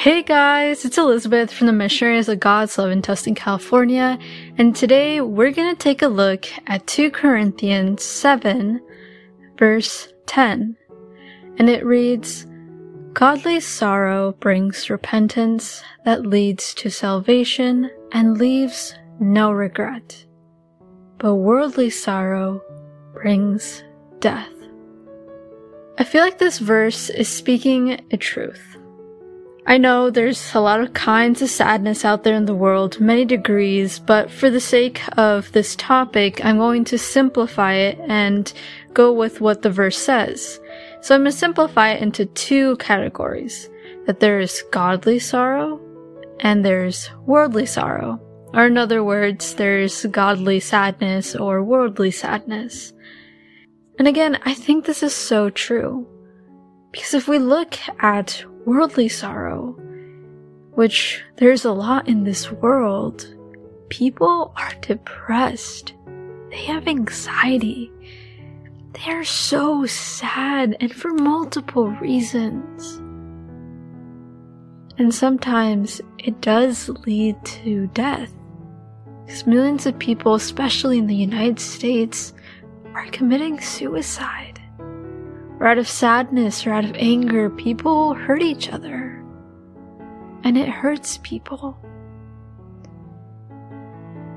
Hey guys, it's Elizabeth from the Missionaries of God's Love in Tustin, California, and today we're going to take a look at 2 Corinthians 7, verse 10. And it reads, Godly sorrow brings repentance that leads to salvation and leaves no regret. But worldly sorrow brings death. I feel like this verse is speaking a truth. I know there's a lot of kinds of sadness out there in the world, many degrees, but for the sake of this topic, I'm going to simplify it and go with what the verse says. So I'm going to simplify it into two categories. That there is godly sorrow and there's worldly sorrow. Or in other words, there's godly sadness or worldly sadness. And again, I think this is so true. Because if we look at worldly sorrow, which there's a lot in this world, people are depressed. They have anxiety. They are so sad and for multiple reasons. And sometimes it does lead to death. Because millions of people, especially in the United States, are committing suicide or out of sadness or out of anger, people hurt each other. And it hurts people.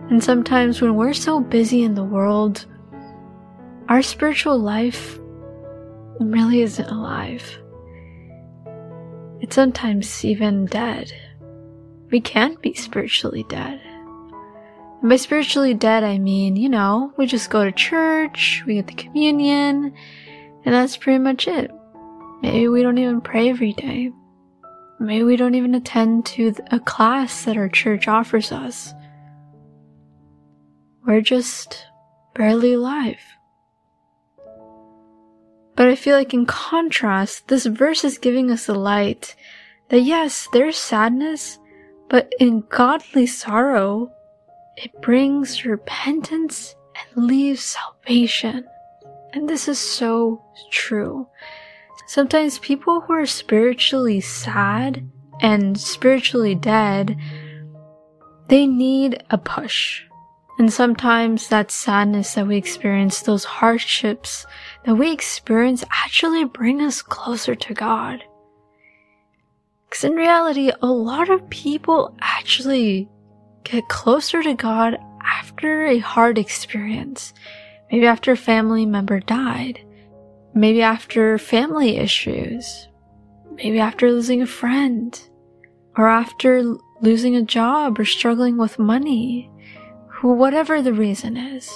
And sometimes when we're so busy in the world, our spiritual life really isn't alive. It's sometimes even dead. We can't be spiritually dead. And by spiritually dead, I mean, you know, we just go to church, we get the communion, and that's pretty much it. Maybe we don't even pray every day. Maybe we don't even attend to a class that our church offers us. We're just barely alive. But I feel like in contrast, this verse is giving us a light that yes, there's sadness, but in godly sorrow, it brings repentance and leaves salvation. And this is so true. Sometimes people who are spiritually sad and spiritually dead, they need a push. And sometimes that sadness that we experience, those hardships that we experience actually bring us closer to God. Because in reality, a lot of people actually get closer to God after a hard experience. Maybe after a family member died. Maybe after family issues. Maybe after losing a friend. Or after losing a job or struggling with money. Whatever the reason is.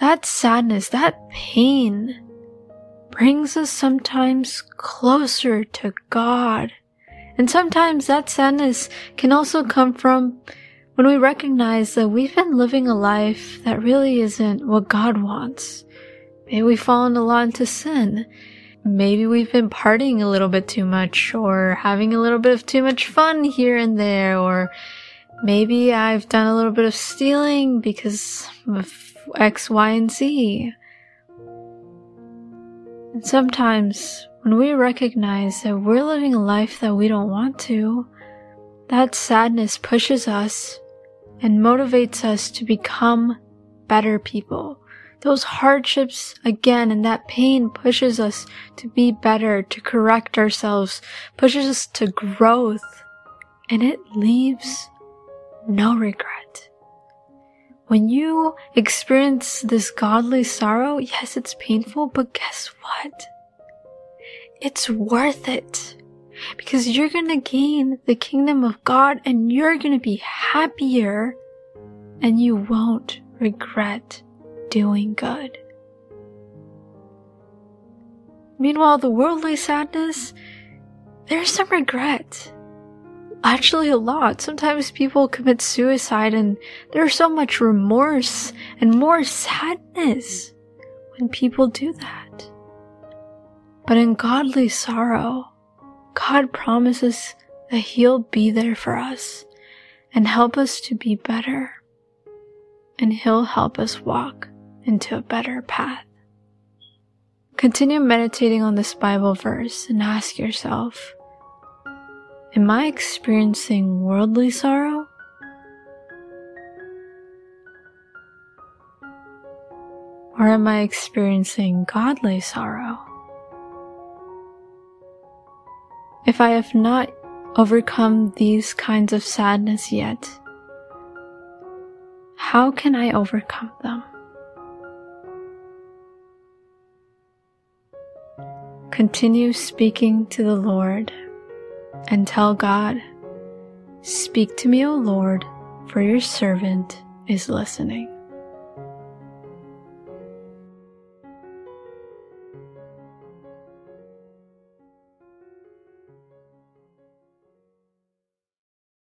That sadness, that pain brings us sometimes closer to God. And sometimes that sadness can also come from when we recognize that we've been living a life that really isn't what God wants. Maybe we've fallen a lot into sin. Maybe we've been partying a little bit too much or having a little bit of too much fun here and there or maybe I've done a little bit of stealing because of X, Y, and Z. And sometimes when we recognize that we're living a life that we don't want to, that sadness pushes us and motivates us to become better people. Those hardships again and that pain pushes us to be better, to correct ourselves, pushes us to growth, and it leaves no regret. When you experience this godly sorrow, yes, it's painful, but guess what? It's worth it because you're going to gain the kingdom of God and you're going to be happier and you won't regret doing good. Meanwhile, the worldly sadness, there's some regret. Actually, a lot. Sometimes people commit suicide and there's so much remorse and more sadness when people do that. But in godly sorrow, God promises that He'll be there for us and help us to be better. And He'll help us walk into a better path. Continue meditating on this Bible verse and ask yourself, Am I experiencing worldly sorrow? Or am I experiencing godly sorrow? If I have not overcome these kinds of sadness yet, how can I overcome them? Continue speaking to the Lord and tell God, Speak to me, O Lord, for your servant is listening.